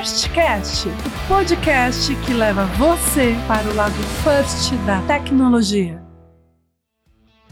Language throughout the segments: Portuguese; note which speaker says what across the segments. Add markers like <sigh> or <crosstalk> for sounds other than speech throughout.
Speaker 1: Firstcast, o podcast que leva você para o lado first da tecnologia.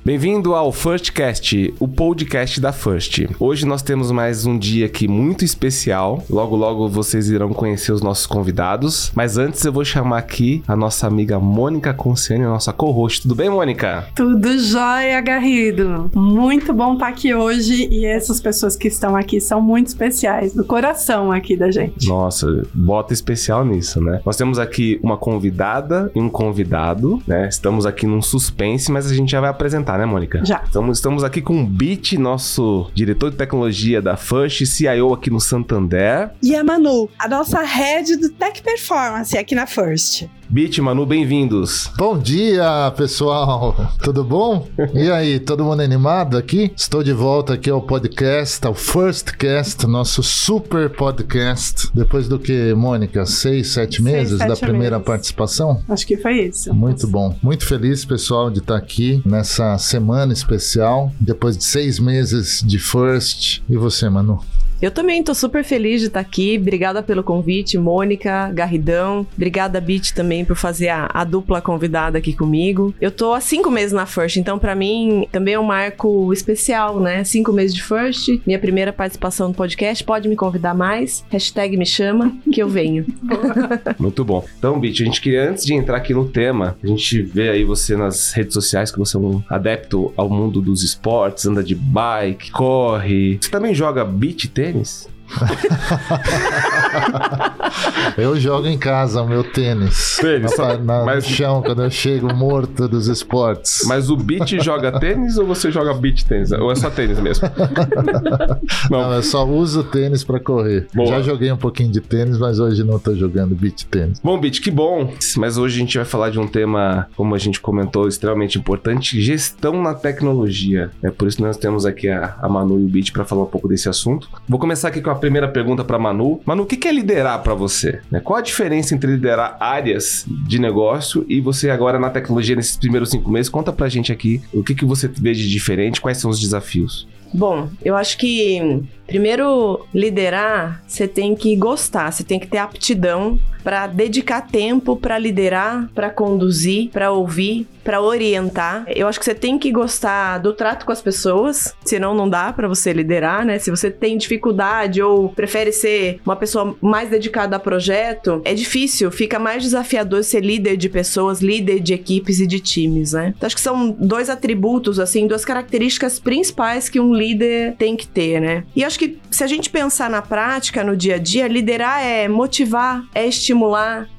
Speaker 2: Bem-vindo ao Firstcast, o podcast da First. Hoje nós temos mais um dia aqui muito especial. Logo, logo vocês irão conhecer os nossos convidados. Mas antes eu vou chamar aqui a nossa amiga Mônica Conciani, a nossa co-host. Tudo bem, Mônica?
Speaker 1: Tudo jóia, Garrido. Muito bom estar aqui hoje e essas pessoas que estão aqui são muito especiais, do coração aqui da gente.
Speaker 2: Nossa, bota especial nisso, né? Nós temos aqui uma convidada e um convidado, né? Estamos aqui num suspense, mas a gente já vai apresentar né, Mônica?
Speaker 1: Já.
Speaker 2: Estamos, estamos aqui com o Bit, nosso diretor de tecnologia da First, CIO aqui no Santander.
Speaker 3: E a Manu, a nossa head do Tech Performance aqui na First.
Speaker 2: Bit, Manu, bem-vindos.
Speaker 4: Bom dia, pessoal. <laughs> Tudo bom? E aí, todo mundo animado aqui? Estou de volta aqui ao podcast, ao First Cast, nosso super podcast. Depois do que, Mônica? Seis, sete meses
Speaker 1: sete
Speaker 4: da primeira
Speaker 1: meses.
Speaker 4: participação?
Speaker 1: Acho que foi isso.
Speaker 4: Muito bom. Muito feliz, pessoal, de estar aqui nessa semana especial, depois de seis meses de First. E você, Manu?
Speaker 5: Eu também tô super feliz de estar aqui. Obrigada pelo convite, Mônica, Garridão. Obrigada, Bit, também por fazer a, a dupla convidada aqui comigo. Eu tô há cinco meses na First, então para mim também é um marco especial, né? Cinco meses de First, minha primeira participação no podcast. Pode me convidar mais. Hashtag me chama, que eu venho. <laughs>
Speaker 2: Muito bom. Então, Bit, a gente queria, antes de entrar aqui no tema, a gente vê aí você nas redes sociais que você é um adepto ao mundo dos esportes, anda de bike, corre. Você também joga beach tênis? eles? <laughs>
Speaker 4: Eu jogo em casa o meu tênis.
Speaker 2: Tênis,
Speaker 4: Na- na-
Speaker 2: mas-
Speaker 4: No chão, quando eu chego morto dos esportes.
Speaker 2: Mas o Bit joga tênis ou você joga beach tênis? Ou é só tênis mesmo? <laughs>
Speaker 4: Não,
Speaker 2: Não.
Speaker 4: eu só uso tênis pra correr.
Speaker 2: Boa.
Speaker 4: Já joguei um pouquinho de tênis, mas hoje não tô jogando beach tênis.
Speaker 2: Bom, Bit, que bom. Mas hoje a gente vai falar de um tema, como a gente comentou, extremamente importante: gestão na tecnologia. É por isso que nós temos aqui a, a Manu e o Bit para falar um pouco desse assunto. Vou começar aqui com a primeira pergunta para Manu. Manu, o que é liderar para você? Né? Qual a diferença entre liderar áreas de negócio e você agora na tecnologia nesses primeiros cinco meses? Conta pra gente aqui o que, que você vê de diferente, quais são os desafios.
Speaker 5: Bom, eu acho que primeiro liderar, você tem que gostar, você tem que ter aptidão para dedicar tempo para liderar, para conduzir, para ouvir, para orientar. Eu acho que você tem que gostar do trato com as pessoas, senão não dá para você liderar, né? Se você tem dificuldade ou prefere ser uma pessoa mais dedicada a projeto, é difícil, fica mais desafiador ser líder de pessoas, líder de equipes e de times, né? Então acho que são dois atributos assim, duas características principais que um líder tem que ter, né? E acho que se a gente pensar na prática, no dia a dia, liderar é motivar, é estimular,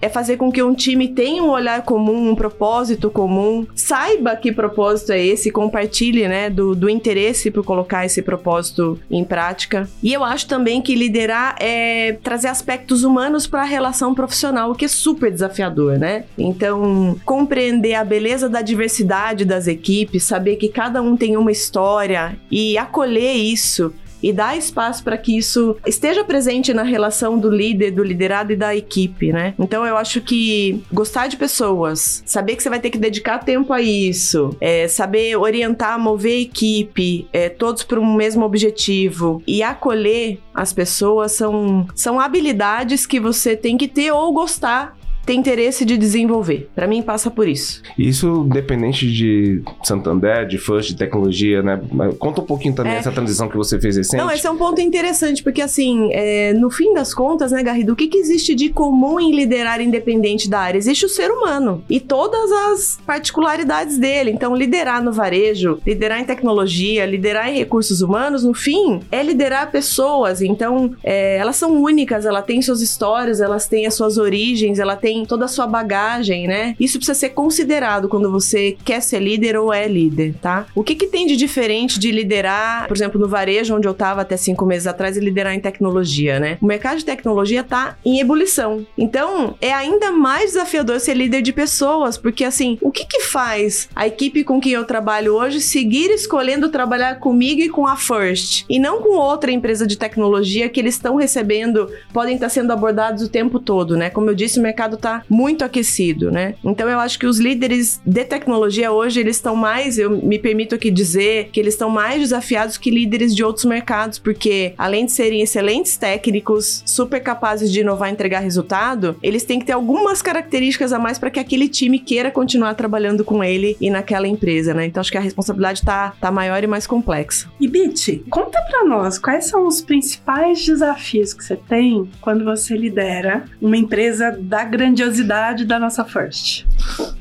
Speaker 5: é fazer com que um time tenha um olhar comum, um propósito comum, saiba que propósito é esse, compartilhe, né, do, do interesse por colocar esse propósito em prática. E eu acho também que liderar é trazer aspectos humanos para a relação profissional, o que é super desafiador, né? Então, compreender a beleza da diversidade das equipes, saber que cada um tem uma história e acolher isso e dar espaço para que isso esteja presente na relação do líder, do liderado e da equipe, né? Então eu acho que gostar de pessoas, saber que você vai ter que dedicar tempo a isso, é, saber orientar, mover a equipe, é, todos para um mesmo objetivo e acolher as pessoas são, são habilidades que você tem que ter ou gostar. Ter interesse de desenvolver. Para mim, passa por isso.
Speaker 2: Isso independente de Santander, de First, de tecnologia, né? Conta um pouquinho também
Speaker 5: É.
Speaker 2: essa transição que você fez recente.
Speaker 5: Não, esse é um ponto interessante, porque assim, é, no fim das contas, né, Garrido, o que, que existe de comum em liderar independente da área? Existe o ser humano e todas as particularidades dele. Então, liderar no varejo, liderar em tecnologia, liderar em recursos humanos, no fim, é liderar pessoas. Então, é, elas são únicas, elas têm suas histórias, elas têm as suas origens, ela tem toda a sua bagagem, né? Isso precisa ser considerado quando você quer ser líder ou é líder, tá? O que, que tem de diferente de liderar, por exemplo, no varejo, onde eu estava até cinco meses atrás, e liderar em tecnologia, né? O mercado de tecnologia tá em ebulição. Então, é ainda mais desafiador ser líder de pessoas, porque assim, o que que faz a equipe com quem eu trabalho hoje seguir escolhendo trabalhar comigo e com a First, e não com outra empresa de tecnologia que eles estão recebendo, podem estar sendo abordados o tempo todo, né? Como eu disse, o mercado tá muito aquecido, né? Então eu acho que os líderes de tecnologia hoje, eles estão mais, eu me permito aqui dizer, que eles estão mais desafiados que líderes de outros mercados, porque além de serem excelentes técnicos, super capazes de inovar e entregar resultado, eles têm que ter algumas características a mais para que aquele time queira continuar trabalhando com ele e naquela empresa, né? Então acho que a responsabilidade tá, tá maior e mais complexa.
Speaker 1: E Bit, conta pra nós quais são os principais desafios que você tem quando você lidera uma empresa da grandiosidade da nossa First.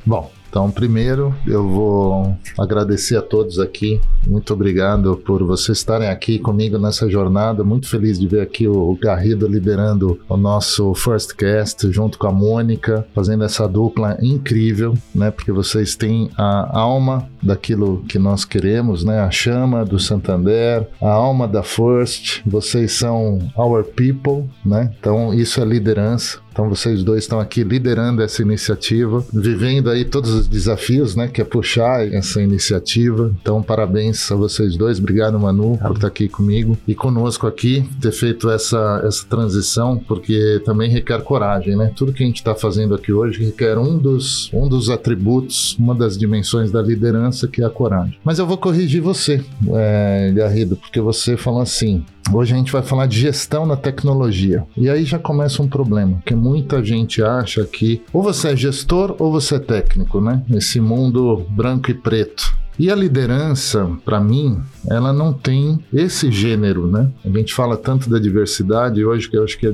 Speaker 4: Bom, então, primeiro, eu vou agradecer a todos aqui. Muito obrigado por vocês estarem aqui comigo nessa jornada. Muito feliz de ver aqui o Garrido liderando o nosso First Cast junto com a Mônica, fazendo essa dupla incrível, né? Porque vocês têm a alma daquilo que nós queremos, né? A chama do Santander, a alma da First. Vocês são our people, né? Então, isso é liderança. Então vocês dois estão aqui liderando essa iniciativa, vivendo aí todos os desafios, né, que é puxar essa iniciativa. Então parabéns a vocês dois, obrigado Manu por estar aqui comigo e conosco aqui, ter feito essa essa transição, porque também requer coragem, né? Tudo que a gente está fazendo aqui hoje requer um dos um dos atributos, uma das dimensões da liderança que é a coragem. Mas eu vou corrigir você, é, Garrido, porque você falou assim, Hoje a gente vai falar de gestão na tecnologia. E aí já começa um problema, que muita gente acha que ou você é gestor ou você é técnico, né? Esse mundo branco e preto. E a liderança, para mim, ela não tem esse gênero, né? A gente fala tanto da diversidade hoje que eu acho que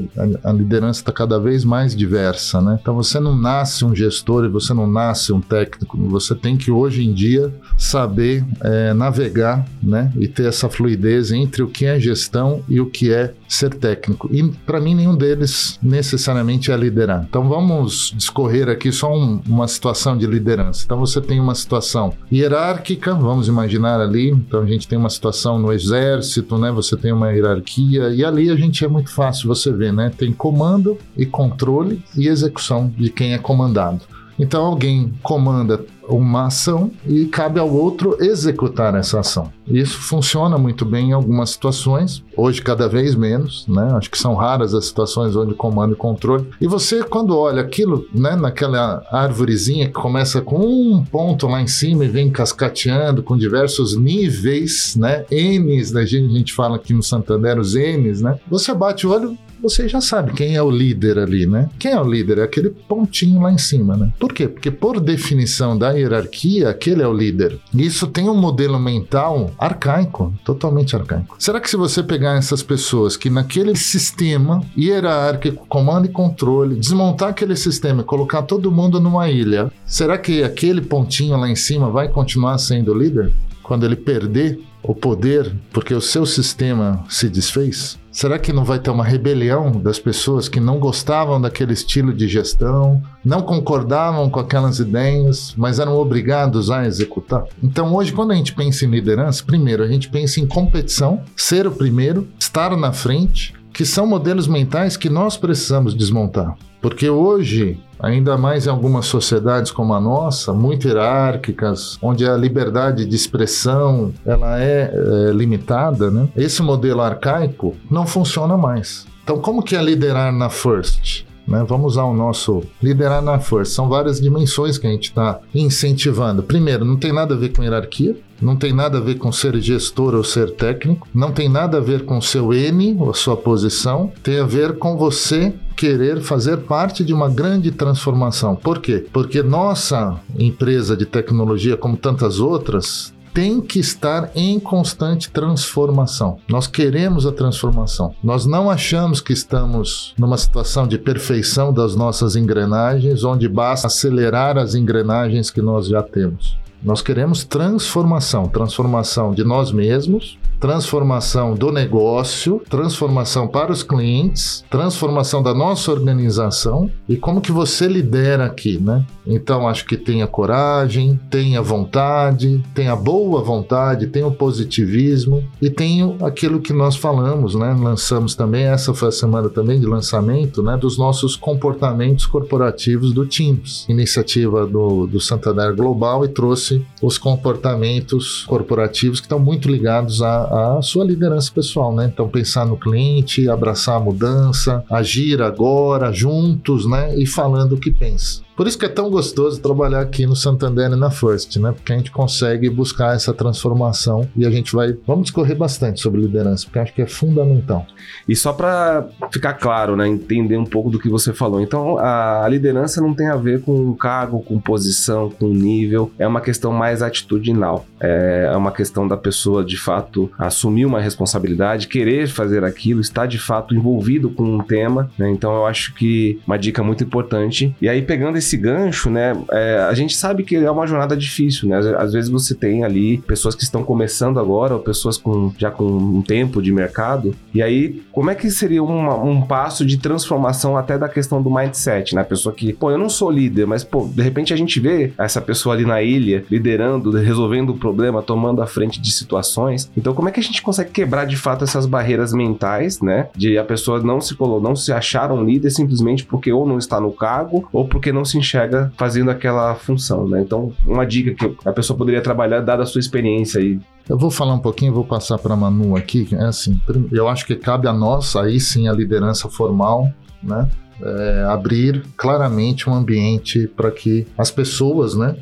Speaker 4: a, liderança está cada vez mais diversa, né? Então você não nasce um gestor e você não nasce um técnico. Você tem que hoje em dia saber é, navegar, né? E ter essa fluidez entre o que é gestão e o que é ser técnico. E para mim nenhum deles necessariamente é liderar. Então vamos discorrer aqui só um, uma situação de liderança. Então você tem uma situação hierárquica hierárquica, vamos imaginar ali. Então a gente tem uma situação no exército, né? Você tem uma hierarquia e ali a gente é muito fácil você ver, né? Tem comando e controle e execução de quem é comandado. Então alguém comanda uma ação e cabe ao outro executar essa ação. Isso funciona muito bem em algumas situações, hoje cada vez menos, né? Acho que são raras as situações onde comando e controle. E você, quando olha aquilo, né, naquela árvorezinha que começa com um ponto lá em cima e vem cascateando com diversos níveis, né? N's, né? a gente fala aqui no Santander os N's, né? Você bate o olho, você já sabe quem é o líder ali, né? Quem é o líder? É aquele pontinho lá em cima, né? Por quê? Porque por definição da hierarquia, aquele é o líder. Isso tem um modelo mental arcaico, totalmente arcaico. Será que se você pegar essas pessoas que naquele sistema hierárquico, comando e controle, desmontar aquele sistema e colocar todo mundo numa ilha, será que aquele pontinho lá em cima vai continuar sendo líder? Quando ele perder o poder porque o seu sistema se desfez? Será que não vai ter uma rebelião das pessoas que não gostavam daquele estilo de gestão, não concordavam com aquelas ideias, mas eram obrigados a executar? Então, hoje, quando a gente pensa em liderança, primeiro a gente pensa em competição, ser o primeiro, estar na frente, que são modelos mentais que nós precisamos desmontar. Porque hoje ainda mais em algumas sociedades como a nossa, muito hierárquicas, onde a liberdade de expressão ela é, é limitada, né? esse modelo arcaico não funciona mais. Então, como que é liderar na First? Né? Vamos usar o nosso liderar na força. São várias dimensões que a gente está incentivando. Primeiro, não tem nada a ver com hierarquia, não tem nada a ver com ser gestor ou ser técnico, não tem nada a ver com seu N ou sua posição, tem a ver com você querer fazer parte de uma grande transformação. Por quê? Porque nossa empresa de tecnologia, como tantas outras, tem que estar em constante transformação. Nós queremos a transformação. Nós não achamos que estamos numa situação de perfeição das nossas engrenagens, onde basta acelerar as engrenagens que nós já temos. Nós queremos transformação, transformação de nós mesmos, transformação do negócio, transformação para os clientes, transformação da nossa organização e como que você lidera aqui, né? Então acho que tenha coragem, tenha vontade, tenha boa vontade, tenha o positivismo e tenha aquilo que nós falamos, né? Lançamos também, essa foi a semana também de lançamento, né? Dos nossos comportamentos corporativos do Teams, iniciativa do, do Santander Global e trouxe os comportamentos corporativos que estão muito ligados à, a sua liderança pessoal, né? Então pensar no cliente, abraçar a mudança, agir agora juntos, né? E falando o que pensa. Por isso que é tão gostoso trabalhar aqui no Santander e na First, né? Porque a gente consegue buscar essa transformação e a gente vai. Vamos discorrer bastante sobre liderança, porque acho que é fundamental.
Speaker 2: E só para ficar claro, né, entender um pouco do que você falou. Então, a liderança não tem a ver com cargo, com posição, com nível. É uma questão mais atitudinal. É uma questão da pessoa, de fato, assumir uma responsabilidade, querer fazer aquilo, estar de fato envolvido com um tema. Né? Então, eu acho que uma dica muito importante. E aí, pegando esse gancho, né? É, a gente sabe que é uma jornada difícil, né? Às vezes você tem ali pessoas que estão começando agora, ou pessoas com, já com um tempo de mercado. E aí, como é que seria uma, um passo de transformação até da questão do mindset, né? Pessoa que, pô, eu não sou líder, mas, pô, de repente a gente vê essa pessoa ali na ilha, liderando, resolvendo o problema, tomando a frente de situações. Então, como é que a gente consegue quebrar de fato essas barreiras mentais, né? De a pessoa não se colou, não se achar um líder simplesmente porque ou não está no cargo ou porque não se se enxerga fazendo aquela função, né? Então, uma dica que a pessoa poderia trabalhar, dada a sua experiência aí.
Speaker 4: Eu vou falar um pouquinho, vou passar para a Manu aqui. É assim, eu acho que cabe a nós, aí sim, a liderança formal, né? É, abrir claramente um ambiente para que as pessoas, né,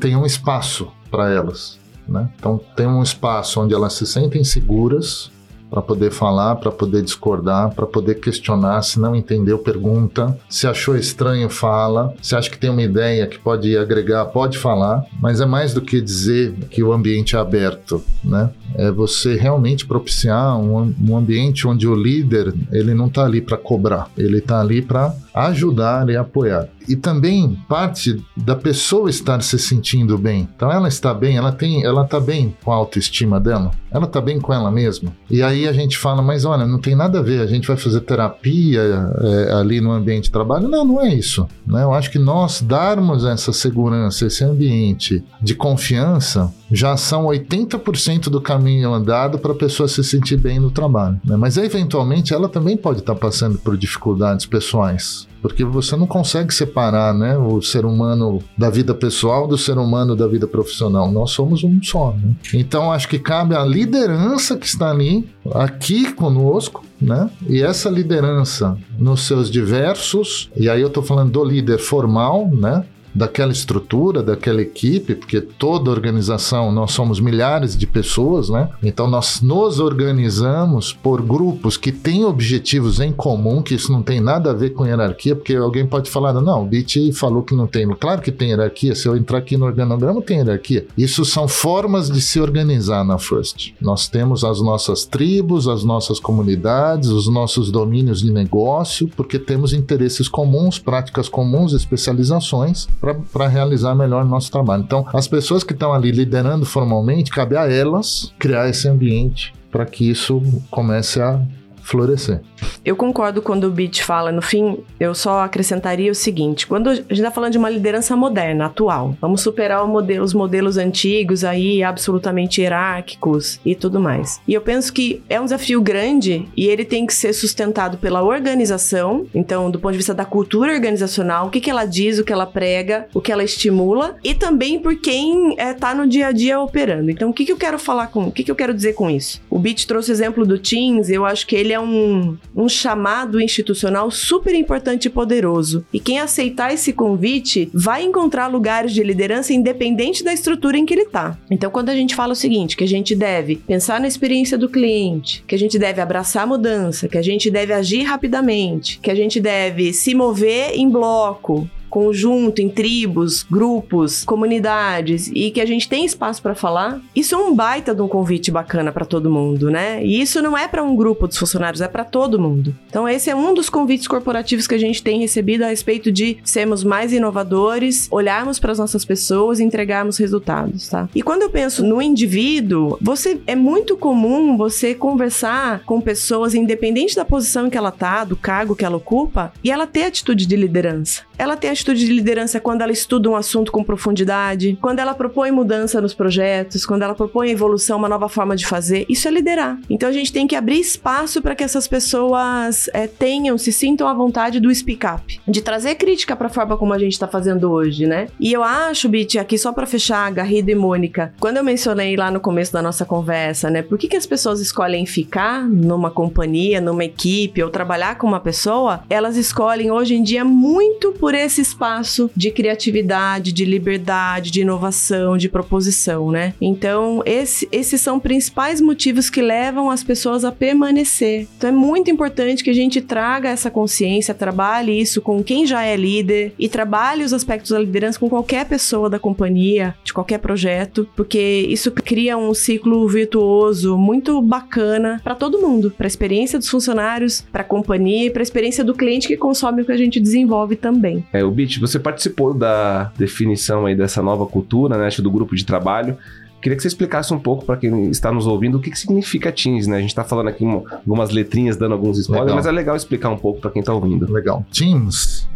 Speaker 4: tenham espaço para elas, né? Então, tem um espaço onde elas se sentem seguras, para poder falar, para poder discordar, para poder questionar. Se não entendeu, pergunta. Se achou estranho, fala. Se acha que tem uma ideia que pode agregar, pode falar. Mas é mais do que dizer que o ambiente é aberto, né? É você realmente propiciar um, um ambiente onde o líder ele não está ali para cobrar, ele está ali para ajudar e apoiar. E também parte da pessoa estar se sentindo bem. Então ela está bem, ela tem, ela está bem com a autoestima dela, ela está bem com ela mesma. E aí a gente fala, mas olha, não tem nada a ver, a gente vai fazer terapia é, ali no ambiente de trabalho. Não, não é isso. Né? Eu acho que nós darmos essa segurança, esse ambiente de confiança, já são 80% do caminho andado para a pessoa se sentir bem no trabalho. Né? Mas eventualmente ela também pode estar tá passando por dificuldades pessoais porque você não consegue separar né, o ser humano da vida pessoal do ser humano da vida profissional. Nós somos um só. Né? Então, acho que cabe à liderança que está ali, aqui conosco, né? E essa liderança nos seus diversos, e aí eu estou falando do líder formal, né? Daquela estrutura, daquela equipe, porque toda organização, nós somos milhares de pessoas, né? Então nós nos organizamos por grupos que têm objetivos em comum, que isso não tem nada a ver com hierarquia, porque alguém pode falar, não, o BIT falou que não tem. Claro que tem hierarquia, se eu entrar aqui no organograma tem hierarquia. Isso são formas de se organizar na First. Nós temos as nossas tribos, as nossas comunidades, os nossos domínios de negócio, porque temos interesses comuns, práticas comuns, especializações para realizar melhor o nosso trabalho. Então, as pessoas que estão ali liderando formalmente, cabe a elas criar esse ambiente para que isso comece a florescer.
Speaker 5: Eu concordo quando o Beat fala, no fim, eu só acrescentaria o seguinte: quando a gente está falando de uma liderança moderna, atual, vamos superar modelo, os modelos antigos aí, absolutamente hierárquicos e tudo mais. E eu penso que é um desafio grande e ele tem que ser sustentado pela organização, então, do ponto de vista da cultura organizacional, o que, que ela diz, o que ela prega, o que ela estimula, e também por quem está é, no dia a dia operando. Então, o que, que eu quero falar com, o que, que eu quero dizer com isso? O Beat trouxe o exemplo do Teams, eu acho que ele é um, um chamado institucional super importante e poderoso. E quem aceitar esse convite vai encontrar lugares de liderança independente da estrutura em que ele está. Então, quando a gente fala o seguinte, que a gente deve pensar na experiência do cliente, que a gente deve abraçar a mudança, que a gente deve agir rapidamente, que a gente deve se mover em bloco, conjunto, em tribos, grupos, comunidades e que a gente tem espaço para falar, isso é um baita de um convite bacana para todo mundo, né? E isso não é para um grupo dos funcionários, é para todo mundo. Então esse é um dos convites corporativos que a gente tem recebido a respeito de sermos mais inovadores, olharmos para as nossas pessoas e entregarmos resultados, tá? E quando eu penso no indivíduo, você é muito comum você conversar com pessoas independente da posição que ela tá, do cargo que ela ocupa, e ela ter atitude de liderança. Ela ter atitude atitude de liderança é quando ela estuda um assunto com profundidade, quando ela propõe mudança nos projetos, quando ela propõe evolução, uma nova forma de fazer. Isso é liderar. Então a gente tem que abrir espaço para que essas pessoas é, tenham, se sintam à vontade do speak up, de trazer crítica para a forma como a gente está fazendo hoje, né? E eu acho, Bit, aqui só para fechar, Garrido e Mônica, quando eu mencionei lá no começo da nossa conversa, né? Por que, que as pessoas escolhem ficar numa companhia, numa equipe ou trabalhar com uma pessoa? Elas escolhem hoje em dia muito por esse espaço de criatividade, de liberdade, de inovação, de proposição, né? Então, esse, esses são principais motivos que levam as pessoas a permanecer. Então, é muito importante que a gente traga essa consciência, trabalhe isso com quem já é líder e trabalhe os aspectos da liderança com qualquer pessoa da companhia, de qualquer projeto, porque isso cria um ciclo virtuoso muito bacana para todo mundo, para a experiência dos funcionários, para a companhia e para a experiência do cliente que consome o que a gente desenvolve também.
Speaker 2: É, o Bit, você participou da definição aí dessa nova cultura, né, acho, do grupo de trabalho. Queria que você explicasse um pouco para quem está nos ouvindo o que, que significa Teams, né? A gente está falando aqui um, algumas letrinhas, dando alguns spoilers,
Speaker 4: Legal.
Speaker 2: mas é legal explicar um pouco para quem está ouvindo.
Speaker 4: Legal. Teams,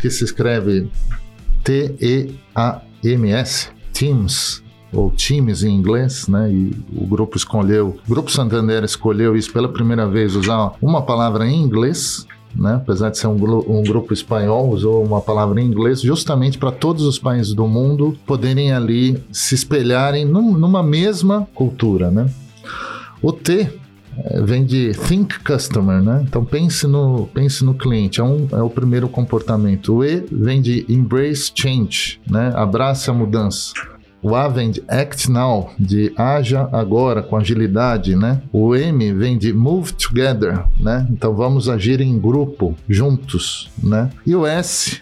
Speaker 4: que se escreve T-E-A-M-S, Teams, ou Teams em inglês, né? E o grupo escolheu, o Grupo Santander escolheu isso pela primeira vez, usar uma palavra em inglês. Né? Apesar de ser um, um grupo espanhol, usou uma palavra em inglês justamente para todos os países do mundo poderem ali se espelharem num- numa mesma cultura. Né? O T é, vem de think customer, né? Então pense no, pense no cliente, é, um, é o primeiro comportamento. O E vem de embrace change, né? Abrace a mudança. O A vem de act now, de haja agora, com agilidade, né? O M vem de move together, né? Então vamos agir em grupo, juntos, né? E o S,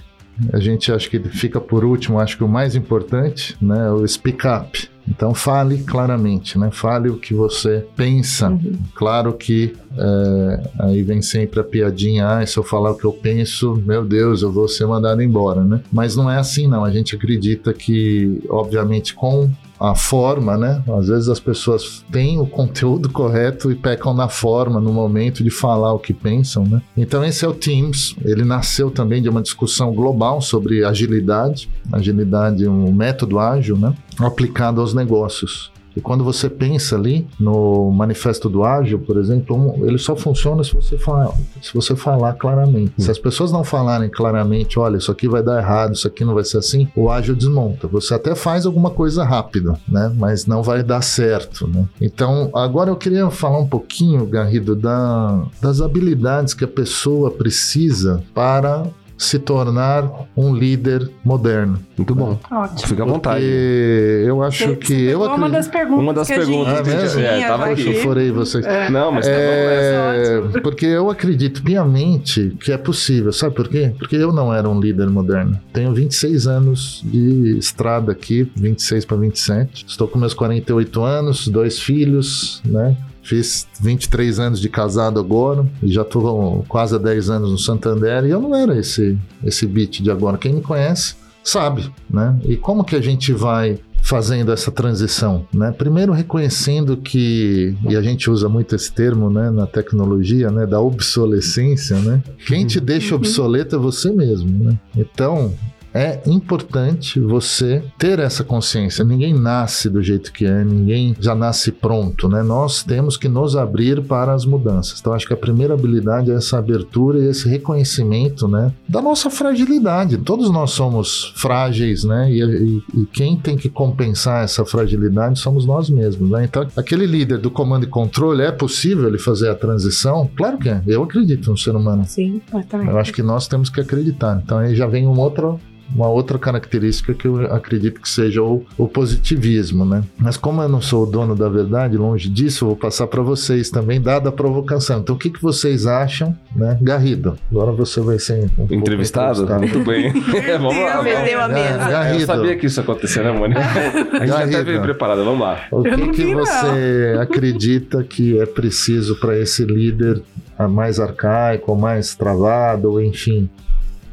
Speaker 4: a gente acha que fica por último, acho que o mais importante, né? O speak up. Então fale claramente, né? Fale o que você pensa. Claro que é, aí vem sempre a piadinha, ah, se eu falar o que eu penso, meu Deus, eu vou ser mandado embora, né? Mas não é assim não, a gente acredita que, obviamente, com a forma, né? Às vezes as pessoas têm o conteúdo correto e pecam na forma, no momento de falar o que pensam, né? Então esse é o Teams, ele nasceu também de uma discussão global sobre agilidade, agilidade, um método ágil, né? Aplicado aos negócios. E quando você pensa ali no manifesto do ágil, por exemplo, ele só funciona se você falar, se você falar claramente. Se as pessoas não falarem claramente, olha, isso aqui vai dar errado, isso aqui não vai ser assim, o ágil desmonta. Você até faz alguma coisa rápido, né? Mas não vai dar certo, né? Então, agora eu queria falar um pouquinho, Garrido, da, das habilidades que a pessoa precisa para se tornar um líder moderno.
Speaker 2: Muito bom.
Speaker 1: Ótimo.
Speaker 2: Fica à vontade.
Speaker 4: Porque eu acho
Speaker 1: Você-
Speaker 4: que
Speaker 1: você
Speaker 4: eu
Speaker 1: uma das perguntas
Speaker 2: Uma das
Speaker 1: que a gente
Speaker 2: perguntas
Speaker 4: que a gente-
Speaker 1: tinha
Speaker 2: é, tava
Speaker 1: aqui.
Speaker 4: Eu chorei vocês.
Speaker 2: Não, mas tá bom.
Speaker 4: É, porque eu acredito piamente que é possível. Sabe por quê? Porque eu não era um líder moderno. Tenho 26 anos de estrada aqui, 26 para 27. Estou com meus 48 anos, dois filhos, né? Fiz 23 anos de casado agora e já estou quase há 10 anos no Santander e eu não era esse esse beat de agora. Quem me conhece sabe, né? E como que a gente vai fazendo essa transição, né? Primeiro reconhecendo que e a gente usa muito esse termo, né, na tecnologia, né, da obsolescência, né? Quem te deixa obsoleto é você mesmo, né? Então, é importante você ter essa consciência. Ninguém nasce do jeito que é, ninguém já nasce pronto, né? Nós temos que nos abrir para as mudanças. Então, acho que a primeira habilidade é essa abertura e esse reconhecimento, né? Da nossa fragilidade. Todos nós somos frágeis, né? E, e- e quem tem que compensar essa fragilidade somos nós mesmos, né? Então, aquele líder do comando e controle, é possível ele fazer a transição? Claro que é. Eu acredito no ser humano.
Speaker 5: Sim.
Speaker 1: Também.
Speaker 4: Eu acho que nós temos que acreditar. Então aí já vem uma outra, uma outra característica que eu acredito que seja o, o positivismo, né? Mas como eu não sou o dono da verdade, longe disso, eu vou passar para vocês também, dada a provocação. Então o que, que vocês acham, né? Garrido, agora você vai ser um pouco
Speaker 2: Entrevistado? Muito bem. <laughs> <laughs> vamos lá. vamos.
Speaker 5: Perdeu a mesa.
Speaker 2: Eu
Speaker 4: Garrido,
Speaker 2: sabia que isso ia acontecer, né, Mônica? A gente até
Speaker 4: Garrido.
Speaker 2: veio preparada, vamos lá.
Speaker 4: o
Speaker 1: Eu
Speaker 4: que, que
Speaker 1: vi, não.
Speaker 4: você acredita que é preciso para esse líder ah, mais arcaico, ou mais travado, ou enfim,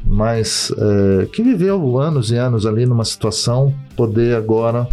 Speaker 4: mais eh, que viveu anos e anos ali numa situação, poder agora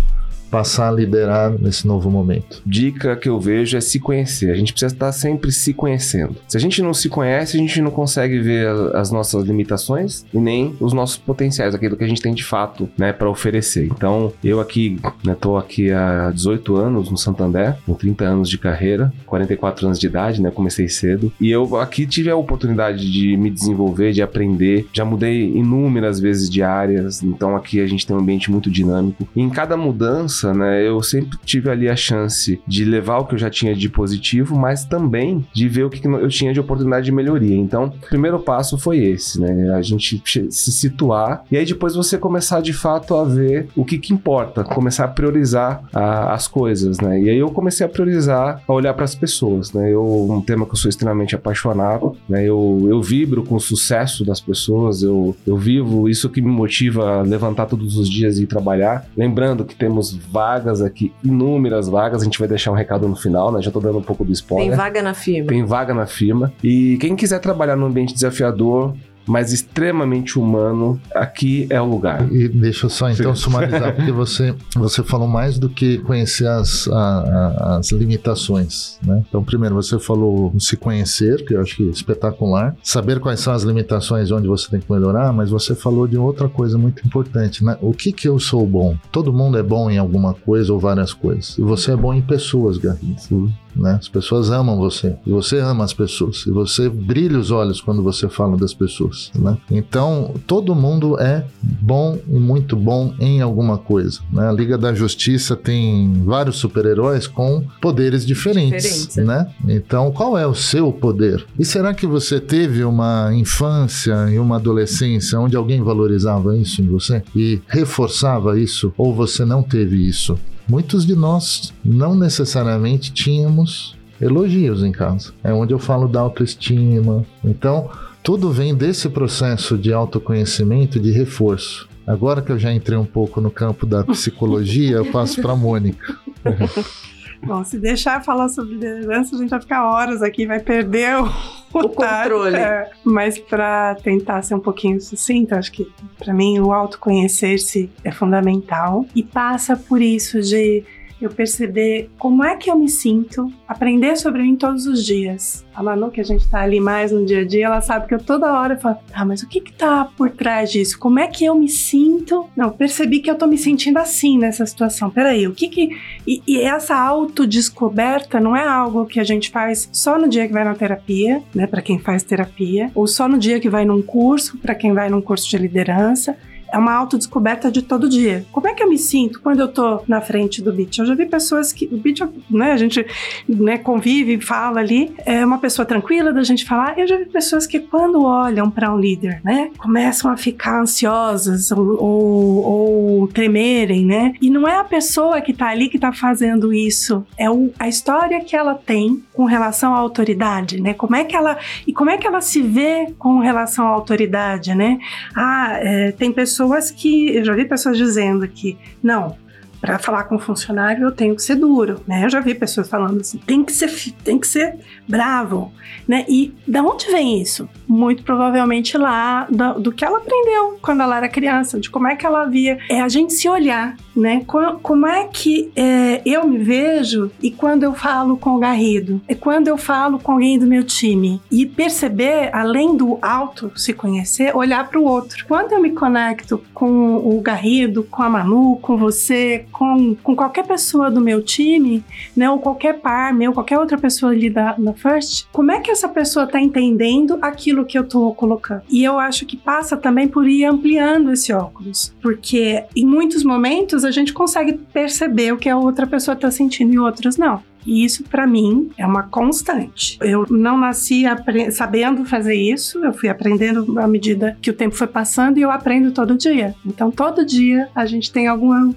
Speaker 4: passar a liderar nesse novo momento?
Speaker 2: Dica que eu vejo é se conhecer. A gente precisa estar sempre se conhecendo. Se a gente não se conhece, a gente não consegue ver as nossas limitações e nem os nossos potenciais, aquilo que a gente tem de fato, né, para oferecer. Então, eu aqui, né, aqui há 18 anos no Santander, com 30 anos de carreira, 44 anos de idade, né, comecei cedo. E eu aqui tive a oportunidade de me desenvolver, de aprender. Já mudei inúmeras vezes de áreas, então aqui a gente tem um ambiente muito dinâmico. E em cada mudança, né, eu sempre tive ali a chance de levar o que eu já tinha de positivo, mas também de ver o que eu tinha de oportunidade de melhoria. Então, o primeiro passo foi esse, né? A gente se situar e aí depois você começar de fato a ver o que que importa, começar a priorizar a- as coisas, né? E aí eu comecei a priorizar, a olhar para as pessoas, né? Eu, um tema que eu sou extremamente apaixonado, né? Eu, eu vibro com o sucesso das pessoas, eu, eu vivo isso que me motiva a levantar todos os dias e trabalhar. Lembrando que temos vagas aqui, inúmeras vagas, a gente vai deixar um recado no final, né? Já tô dando um pouco do spoiler.
Speaker 5: Tem vaga na firma.
Speaker 2: Tem vaga na firma. E quem quiser trabalhar num ambiente desafiador, mas extremamente humano, aqui é o lugar.
Speaker 4: E deixa eu só então
Speaker 2: Sim.
Speaker 4: sumarizar, porque você, você falou mais do que conhecer as, a- as limitações, né? Então, primeiro, você falou se conhecer, que eu acho que é espetacular, saber quais são as limitações e onde você tem que melhorar, mas você falou de outra coisa muito importante, né? O que que eu sou bom? Todo mundo é bom em alguma coisa ou várias coisas. E você é bom em pessoas, Garrido. Né? As pessoas amam você e você ama as pessoas e você brilha os olhos quando você fala das pessoas. Né? Então todo mundo é bom e muito bom em alguma coisa. Né? A Liga da Justiça tem vários super-heróis com poderes diferentes.
Speaker 5: Diferentes, é.
Speaker 4: né? Então qual é o seu poder? E será que você teve uma infância e uma adolescência onde alguém valorizava isso em você e reforçava isso ou você não teve isso? Muitos de nós não necessariamente tínhamos elogios em casa. É onde eu falo da autoestima. Então, tudo vem desse processo de autoconhecimento, de reforço. Agora que eu já entrei um pouco no campo da psicologia, eu passo para Mônica. <laughs>
Speaker 1: Bom, se deixar falar sobre liderança, a gente vai ficar horas aqui, vai perder o,
Speaker 5: O
Speaker 1: time.
Speaker 5: controle.
Speaker 1: É, mas para tentar ser um pouquinho sucinta, acho que para mim o autoconhecer-se é fundamental e passa por isso de eu perceber como é que eu me sinto, aprender sobre mim todos os dias. A Manu, que a gente tá ali mais no dia a dia, ela sabe que eu toda hora falo, ah, mas o que que tá por trás disso? Como é que eu me sinto? Não, percebi que eu tô me sentindo assim nessa situação. Peraí, o que que... E, e essa autodescoberta não é algo que a gente faz só no dia que vai na terapia, né, para quem faz terapia, ou só no dia que vai num curso, para quem vai num curso de liderança é uma autodescoberta de todo dia. Como é que eu me sinto quando eu tô na frente do beat? Eu já vi pessoas que. O beat, né, a gente né, convive, fala ali, é uma pessoa tranquila da gente falar. Eu já vi pessoas que, quando olham para um líder, né, começam a ficar ansiosas ou, ou, ou tremerem, né? E não é a pessoa que tá ali que tá fazendo isso, é o, a história que ela tem com relação à autoridade, né? Como é que ela. E como é que ela se vê com relação à autoridade, né? Ah, é, tem pessoas que. Eu já vi pessoas dizendo que, não, para falar com funcionário eu tenho que ser duro, né? Eu já vi pessoas falando assim, tem que ser, tem que ser bravo, né? E da onde vem isso? Muito provavelmente lá da- do, que ela aprendeu quando ela era criança, de como é que ela via. É a gente se olhar, né? Co- Como é que é, eu me vejo e quando eu falo com o Garrido, é quando eu falo com alguém do meu time e perceber, além do auto se conhecer, olhar para o outro. Quando eu me conecto com o Garrido, com a Manu, com você, com, com qualquer pessoa do meu time, né, ou qualquer par meu, qualquer outra pessoa ali da, da First, como é que essa pessoa está entendendo aquilo que eu estou colocando? E eu acho que passa também por ir ampliando esse óculos, porque em muitos momentos a gente consegue perceber o que a outra pessoa está sentindo e outros não. E isso, para mim, é uma constante. Eu não nasci sabendo fazer isso, eu fui aprendendo à medida que o tempo foi passando e eu aprendo todo dia. Então, todo dia a gente tem alguma.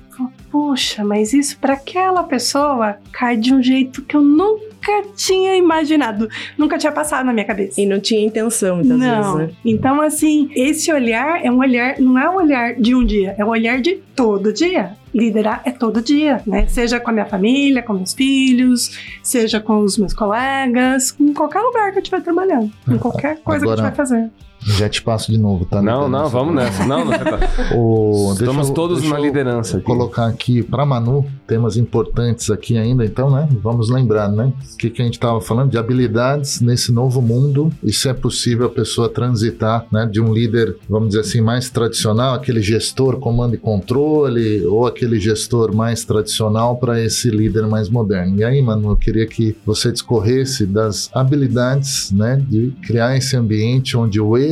Speaker 1: Puxa, mas isso para aquela pessoa cai de um jeito que eu nunca tinha imaginado, nunca tinha passado na minha cabeça.
Speaker 5: E não tinha intenção, muitas
Speaker 1: Não.
Speaker 5: vezes, né?
Speaker 1: Então, assim, esse olhar é um olhar, não é um olhar de um dia, é um olhar de todo dia. Liderar é todo dia, né? Seja com a minha família, com meus filhos, seja com os meus colegas, em qualquer lugar que eu estiver trabalhando, em qualquer coisa
Speaker 4: Agora-
Speaker 1: que eu estiver fazendo.
Speaker 4: Já te passo de novo, tá?
Speaker 2: Não, não, vamos nessa. Não, não, tá. <laughs>
Speaker 4: O,
Speaker 2: Estamos
Speaker 4: eu-
Speaker 2: todos na liderança aqui.
Speaker 4: colocar aqui para Manu temas importantes aqui ainda, então, né? Vamos lembrar, né? O que, que a gente estava falando de habilidades nesse novo mundo e se é possível a pessoa transitar, né? De um líder, vamos dizer assim, mais tradicional, aquele gestor comando e controle, ou aquele gestor mais tradicional para esse líder mais moderno. E aí, Manu, eu queria que você discorresse das habilidades, né? De criar esse ambiente onde o erro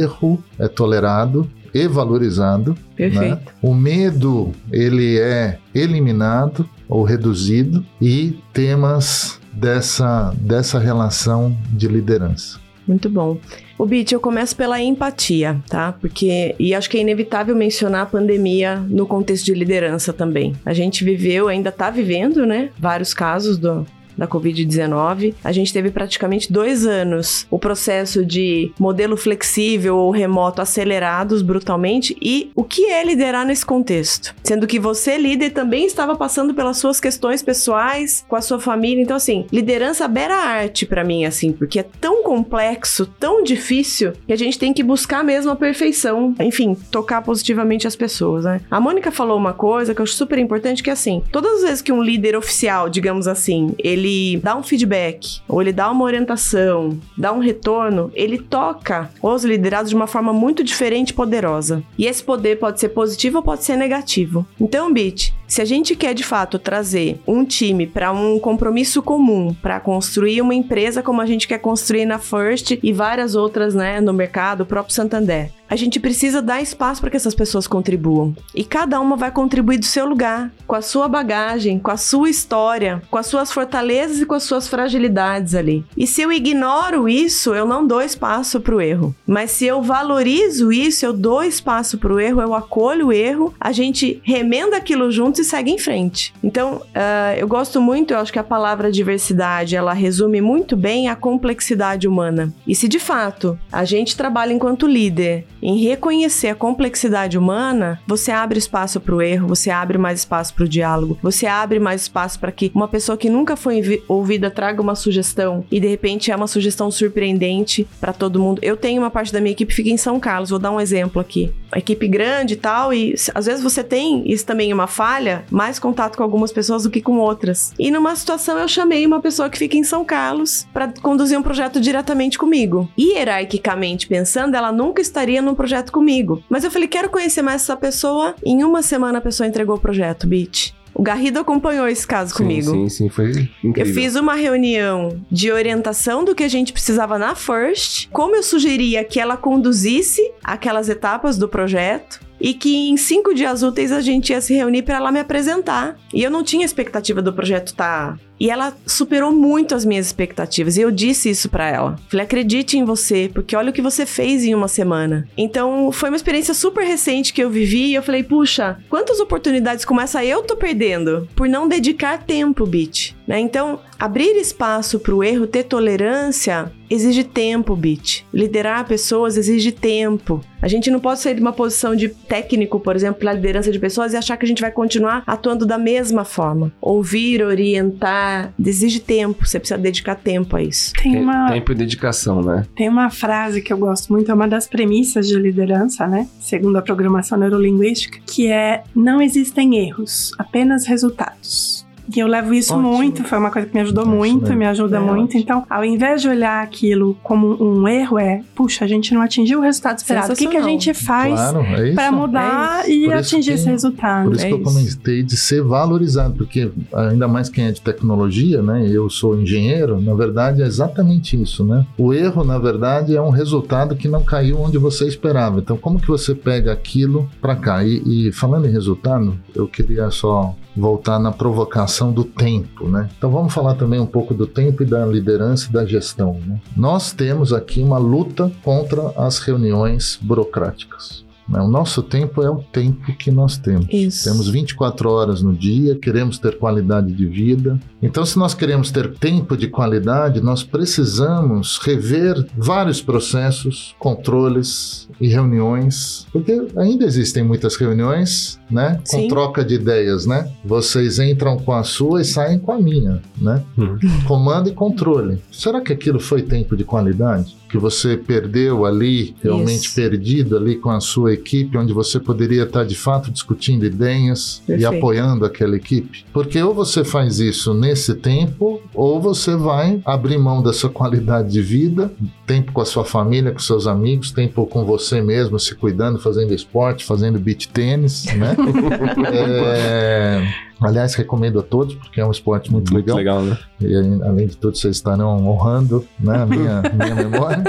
Speaker 4: é tolerado e valorizado
Speaker 5: Perfeito.
Speaker 4: né? O medo ele é eliminado ou reduzido e temas dessa, dessa relação de liderança.
Speaker 5: Muito bom. O Bit, eu começo pela empatia, tá? Porque, e acho que é inevitável mencionar a pandemia no contexto de liderança também. A gente viveu, ainda tá vivendo, né? Vários casos do, da Covid-19. A gente teve praticamente dois anos o processo de modelo flexível ou remoto acelerados brutalmente. E o que é liderar nesse contexto? Sendo que você, líder, também estava passando pelas suas questões pessoais, com a sua família. Então, assim, liderança beira arte pra mim, assim, porque é tão complexo, tão difícil, que a gente tem que buscar mesmo a perfeição. Enfim, tocar positivamente as pessoas, né? A Mônica falou uma coisa que eu acho super importante, que é assim, todas as vezes que um líder oficial, digamos assim, ele dá um feedback, ou ele dá uma orientação, dá um retorno, ele toca os liderados de uma forma muito diferente e poderosa. E esse poder pode ser positivo ou pode ser negativo. Então, Bit, se a gente quer de fato trazer um time para um compromisso comum, para construir uma empresa como a gente quer construir na First e várias outras, né, no mercado, o próprio Santander, a gente precisa dar espaço para que essas pessoas contribuam. E cada uma vai contribuir do seu lugar, com a sua bagagem, com a sua história, com as suas fortalezas e com as suas fragilidades ali. E se eu ignoro isso, eu não dou espaço para o erro. Mas se eu valorizo isso, eu dou espaço para o erro, eu acolho o erro, a gente remenda aquilo juntos e segue em frente. Então, ah, eu gosto muito, eu acho que a palavra diversidade, ela resume muito bem a complexidade humana. E se de fato a gente trabalha enquanto líder em reconhecer a complexidade humana, você abre espaço para o erro, você abre mais espaço para o diálogo, você abre mais espaço para que uma pessoa que nunca foi ouvida traga uma sugestão e de repente é uma sugestão surpreendente para todo mundo. Eu tenho uma parte da minha equipe que fica em São Carlos, vou dar um exemplo aqui. Uma equipe grande e tal, e às vezes você tem, isso também uma falha, mais contato com algumas pessoas do que com outras. E numa situação eu chamei uma pessoa que fica em São Carlos para conduzir um projeto diretamente comigo. E hierarquicamente pensando, ela nunca estaria num projeto comigo. Mas eu falei, quero conhecer mais essa pessoa. Em uma semana a pessoa entregou o projeto, Beat. O Garrido acompanhou esse caso comigo.
Speaker 2: Sim, sim, sim, foi incrível.
Speaker 5: Eu fiz uma reunião de orientação do que a gente precisava na First, como eu sugeria que ela conduzisse aquelas etapas do projeto. E que em cinco dias úteis a gente ia se reunir para ela me apresentar. E eu não tinha expectativa do projeto estar. E ela superou muito as minhas expectativas. E eu disse isso para ela. Falei, acredite em você, porque olha o que você fez em uma semana. Então, foi uma experiência super recente que eu vivi. E eu falei, puxa, quantas oportunidades como essa eu tô perdendo por não dedicar tempo, Bit. Né? Então, abrir espaço para o erro, ter tolerância, exige tempo, Bit. Liderar pessoas exige tempo. A gente não pode sair de uma posição de técnico, por exemplo, para liderança de pessoas e achar que a gente vai continuar atuando da mesma forma. Ouvir, orientar, exige tempo. Você precisa dedicar tempo a isso.
Speaker 1: Tem uma,
Speaker 2: Tempo e dedicação, né?
Speaker 1: tem uma frase que eu gosto muito, é uma das premissas de liderança, né? Segundo a programação neurolinguística, que é não existem erros, apenas resultados. E eu levo isso
Speaker 5: Ótimo.
Speaker 1: muito, foi uma coisa que me ajudou
Speaker 4: Isso
Speaker 1: muito, me ajuda
Speaker 5: É
Speaker 1: muito.
Speaker 5: ótimo.
Speaker 1: Então, ao invés de olhar aquilo como um erro, é, puxa, a gente não atingiu o resultado esperado. O que, que a gente faz
Speaker 4: Claro, é
Speaker 1: para mudar
Speaker 5: É
Speaker 1: e atingir
Speaker 4: que-
Speaker 1: esse resultado?
Speaker 4: Por isso
Speaker 5: É
Speaker 4: que eu
Speaker 5: isso.
Speaker 4: comentei de ser valorizado, porque ainda mais quem é de tecnologia, né? Eu sou engenheiro, na verdade é exatamente isso, né? O erro, na verdade, é um resultado que não caiu onde você esperava. Então, como que você pega aquilo para cá? E, e falando em resultado, eu queria só voltar na provocação do tempo, né? Então vamos falar também um pouco do tempo e da liderança e da gestão. Né? Nós temos aqui uma luta contra as reuniões burocráticas. né? O nosso tempo é o tempo que nós temos.
Speaker 5: Isso.
Speaker 4: Temos 24 horas no dia, queremos ter qualidade de vida. Então, se nós queremos ter tempo de qualidade, nós precisamos rever vários processos, controles e reuniões, porque ainda existem muitas reuniões né? Com
Speaker 5: Sim.
Speaker 4: troca de ideias, né? Vocês entram com a sua e saem com a minha, né?
Speaker 2: Hum.
Speaker 4: Comando e controle. Será que aquilo foi tempo de qualidade? Que você perdeu ali, realmente
Speaker 5: Isso.
Speaker 4: perdido ali com a sua equipe, onde você poderia estar de fato discutindo ideias e
Speaker 5: Perfeito.
Speaker 4: apoiando aquela equipe? Porque ou você faz isso nesse tempo, ou você vai abrir mão da sua qualidade de vida, tempo com a sua família, com seus amigos, tempo com você mesmo, se cuidando, fazendo esporte, fazendo beach tênis, né? <laughs> É, Aliás, recomendo a todos, porque é um esporte muito,
Speaker 2: Muito
Speaker 4: legal.
Speaker 2: legal, né?
Speaker 4: E além de tudo, vocês estarão honrando né, a minha, <laughs> minha memória.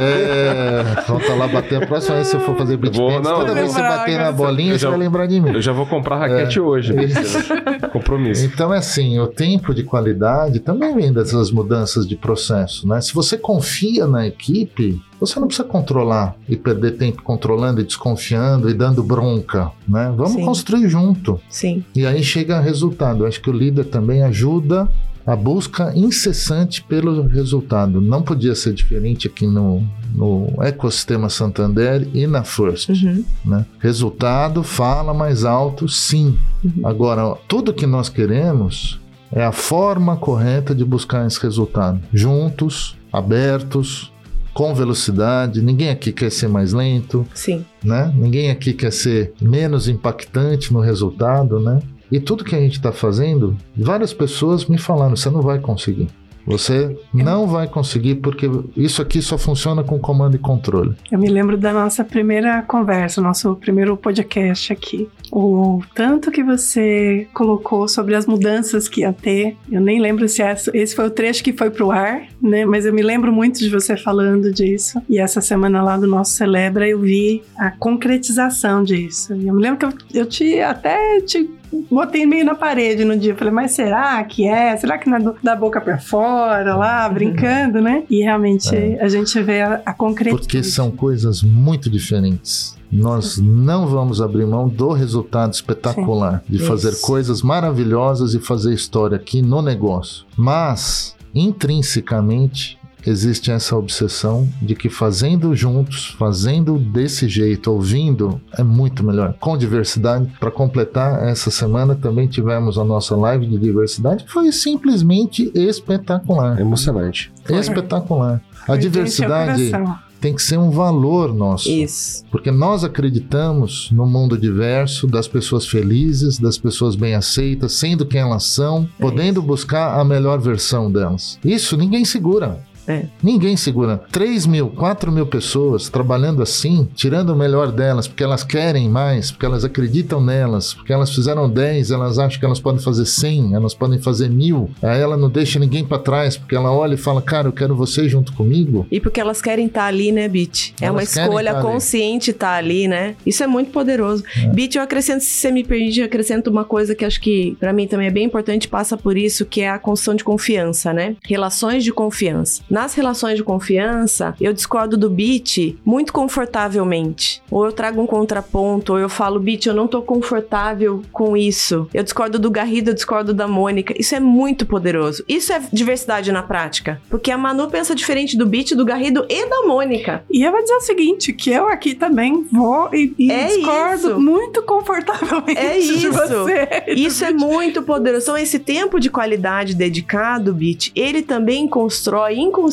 Speaker 4: É, estar lá bater a próxima vez se eu for fazer beat
Speaker 2: Vou-
Speaker 4: tennis.
Speaker 2: não,
Speaker 4: Toda vez que você bater na
Speaker 1: cara.
Speaker 4: bolinha,
Speaker 2: Eu
Speaker 4: você
Speaker 2: já-
Speaker 4: vai lembrar de mim.
Speaker 2: Eu já vou comprar raquete hoje. <laughs> Compromisso.
Speaker 4: Então é assim, o tempo de qualidade também vem dessas mudanças de processo, né? Se você confia na equipe, você não precisa controlar e perder tempo controlando e desconfiando e dando bronca, né? Vamos
Speaker 5: Sim.
Speaker 4: construir junto.
Speaker 5: Sim.
Speaker 4: E aí chega resultado. Eu acho que o líder também ajuda a busca incessante pelo resultado. Não podia ser diferente aqui no, no ecossistema Santander e na First.
Speaker 5: Uhum.
Speaker 4: né? Resultado fala mais alto, sim.
Speaker 5: Uhum.
Speaker 4: Agora, tudo que nós queremos é a forma correta de buscar esse resultado. Juntos, abertos, com velocidade. Ninguém aqui quer ser mais lento,
Speaker 5: Sim.
Speaker 4: né? Ninguém aqui quer ser menos impactante no resultado, né? E tudo que a gente está fazendo, várias pessoas me falaram: você não vai conseguir. Você não vai conseguir porque isso aqui só funciona com comando e controle.
Speaker 1: Eu me lembro da nossa primeira conversa, nosso primeiro podcast aqui. O tanto que você colocou sobre as mudanças que ia ter. Eu nem lembro se esse foi o trecho que foi pro ar, né? Mas eu me lembro muito de você falando disso. E essa semana lá do nosso Celebra eu vi a concretização disso. E eu me lembro que eu, eu te até te botei meio na parede no dia. Falei, mas será que é? Será que não é do- da boca pra fora lá, brincando, né? E realmente a gente vê a, a concretização.
Speaker 4: Porque são coisas muito diferentes. Nós não vamos abrir mão do resultado espetacular de fazer
Speaker 5: Isso.
Speaker 4: coisas maravilhosas e fazer história aqui no negócio. Mas, intrinsecamente, existe essa obsessão de que fazendo juntos, fazendo desse jeito, ouvindo, é muito melhor. Com diversidade. Para completar, essa semana também tivemos a nossa live de diversidade, que foi simplesmente espetacular.
Speaker 2: É emocionante.
Speaker 4: Espetacular. A
Speaker 1: Foi
Speaker 4: diversidade
Speaker 1: encher o coração.
Speaker 4: tem que ser um valor nosso.
Speaker 5: Isso.
Speaker 4: Porque nós acreditamos no mundo diverso, das pessoas felizes, das pessoas bem aceitas, sendo quem elas são, podendo buscar a melhor versão delas. Isso ninguém segura.
Speaker 5: É.
Speaker 4: Ninguém segura. 3 mil, 4 mil pessoas trabalhando assim, tirando o melhor delas, porque elas querem mais, porque elas acreditam nelas, porque elas fizeram 10, elas acham que elas podem fazer 100, elas podem fazer mil. Aí ela não deixa ninguém pra trás, porque ela olha e fala, cara, eu quero você junto comigo.
Speaker 5: E porque elas querem estar ali, né, Bit? É uma escolha
Speaker 4: tá
Speaker 5: consciente estar ali, né? Isso é muito poderoso. Bit, eu acrescento, se você me permite, eu acrescento uma coisa que acho que pra mim também é bem importante, passa por isso, que é a construção de confiança, né? Relações de confiança. Nas relações de confiança, eu discordo do Bit muito confortavelmente. Ou eu trago um contraponto, ou eu falo, Bit, eu não tô confortável com isso. Eu discordo do Garrido, eu discordo da Mônica. Isso é muito poderoso. Isso é diversidade na prática. Porque a Manu pensa diferente do Bit, do Garrido e da Mônica.
Speaker 1: E eu vou dizer o seguinte, que eu aqui também vou e, e
Speaker 5: É
Speaker 1: discordo
Speaker 5: isso.
Speaker 1: muito confortavelmente
Speaker 5: É <laughs>
Speaker 1: de
Speaker 5: isso.
Speaker 1: você.
Speaker 5: Isso é muito poderoso. Então, esse tempo de qualidade dedicado, Bit, ele também constrói inconscientemente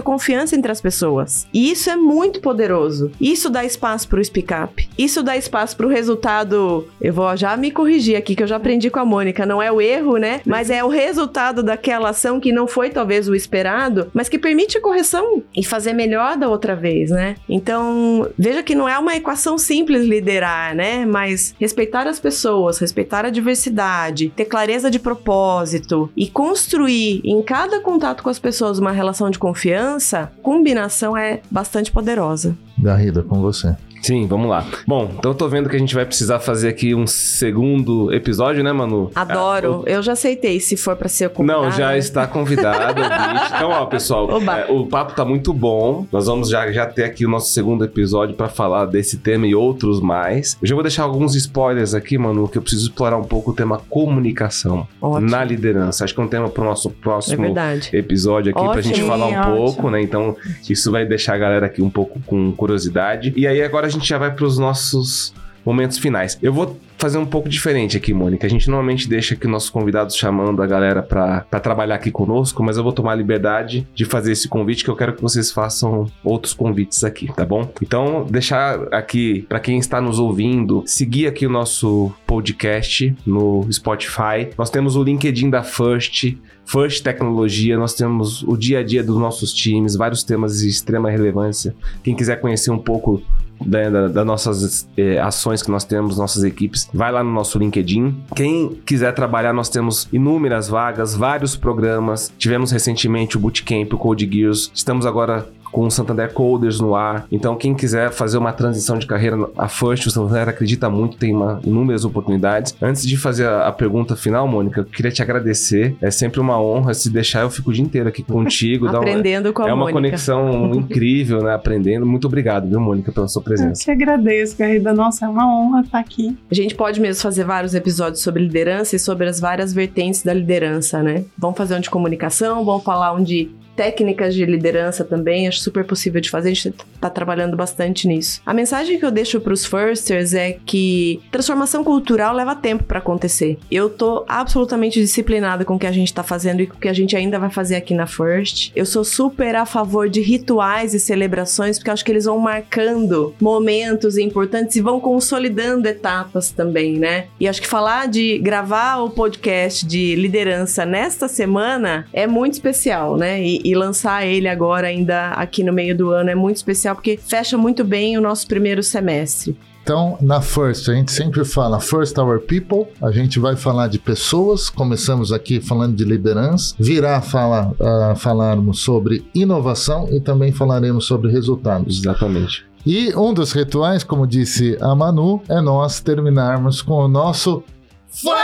Speaker 5: a confiança entre as pessoas. E isso é muito poderoso. Isso dá espaço pro speak up. Isso dá espaço pro resultado. Eu vou já me corrigir aqui, que eu já aprendi com a Mônica. Não é o erro, né? Mas é o resultado daquela ação que não foi talvez o esperado, mas que permite a correção e fazer melhor da outra vez, né? Então, veja que não é uma equação simples liderar, né? Mas respeitar as pessoas, respeitar a diversidade, ter clareza de propósito e construir em cada contato com as pessoas uma relação de confiança, combinação é bastante poderosa.
Speaker 4: Garrida, com você.
Speaker 2: Sim, vamos lá. Bom, então eu tô vendo que a gente vai precisar fazer aqui um segundo episódio, né, Manu?
Speaker 5: Adoro. Eu já aceitei se for pra ser convidada.
Speaker 2: Não, já está convidado. <laughs> Então, ó, pessoal, é, o papo tá muito bom. Nós vamos já, já ter aqui o nosso segundo episódio pra falar desse tema e outros mais. Eu já vou deixar alguns spoilers aqui, Manu, que eu preciso explorar um pouco o tema comunicação
Speaker 5: Ótimo.
Speaker 2: na liderança. Acho que é um tema pro nosso
Speaker 5: É
Speaker 2: próximo
Speaker 5: verdade.
Speaker 2: episódio aqui pra
Speaker 5: Ótimo.
Speaker 2: gente falar um
Speaker 1: ótimo.
Speaker 2: pouco, né? Então, isso vai deixar a galera aqui um pouco com curiosidade. E aí agora a gente já vai pros nossos momentos finais. Eu vou fazer um pouco diferente aqui, Mônica. A gente normalmente deixa aqui nossos convidados chamando a galera para trabalhar aqui conosco, mas eu vou tomar a liberdade de fazer esse convite que eu quero que vocês façam outros convites aqui, tá bom? Então, deixar aqui para quem está nos ouvindo, seguir aqui o nosso podcast no Spotify. Nós temos o LinkedIn da First, First Tecnologia, nós temos o dia a dia dos nossos times, vários temas de extrema relevância. Quem quiser conhecer um pouco das da, da nossas eh, ações que nós temos, nossas equipes, vai lá no nosso LinkedIn. Quem quiser trabalhar, nós temos inúmeras vagas, vários programas. Tivemos recentemente o Bootcamp, o Code Gears. Estamos agora com o Santander Coders no ar. Então, quem quiser fazer uma transição de carreira, a First, o Santander acredita muito, tem uma, inúmeras oportunidades. Antes de fazer a, a, pergunta final, Mônica, eu queria te agradecer. É sempre uma honra. Se deixar, eu fico o dia inteiro aqui contigo.
Speaker 5: Aprendendo
Speaker 2: uma,
Speaker 5: com a
Speaker 2: É uma
Speaker 5: Mônica.
Speaker 2: conexão <laughs> incrível, né? Aprendendo. Muito obrigado, viu, Mônica, pela sua presença.
Speaker 1: Eu que agradeço, Garrida. Nossa, é uma honra estar aqui.
Speaker 5: A gente pode mesmo fazer vários episódios sobre liderança e sobre as várias vertentes da liderança, né? Vamos fazer um de comunicação, vamos falar um de técnicas de liderança também, acho super possível de fazer, a gente tá trabalhando bastante nisso. A mensagem que eu deixo pros firsters é que transformação cultural leva tempo para acontecer. Eu tô absolutamente disciplinada com o que a gente tá fazendo e com o que a gente ainda vai fazer aqui na First. Eu sou super a favor de rituais e celebrações, porque acho que eles vão marcando momentos importantes e vão consolidando etapas também, né? E acho que falar de gravar o podcast de liderança nesta semana é muito especial, né? E, e lançar ele agora, ainda aqui no meio do ano, é muito especial porque fecha muito bem o nosso primeiro semestre.
Speaker 4: Então, na First, a gente sempre fala First Our People, a gente vai falar de pessoas, começamos aqui falando de liderança, virá falar, uh, falarmos sobre inovação e também falaremos sobre resultados.
Speaker 2: Exatamente.
Speaker 4: E um dos rituais, como disse a Manu, é nós terminarmos com o nosso First!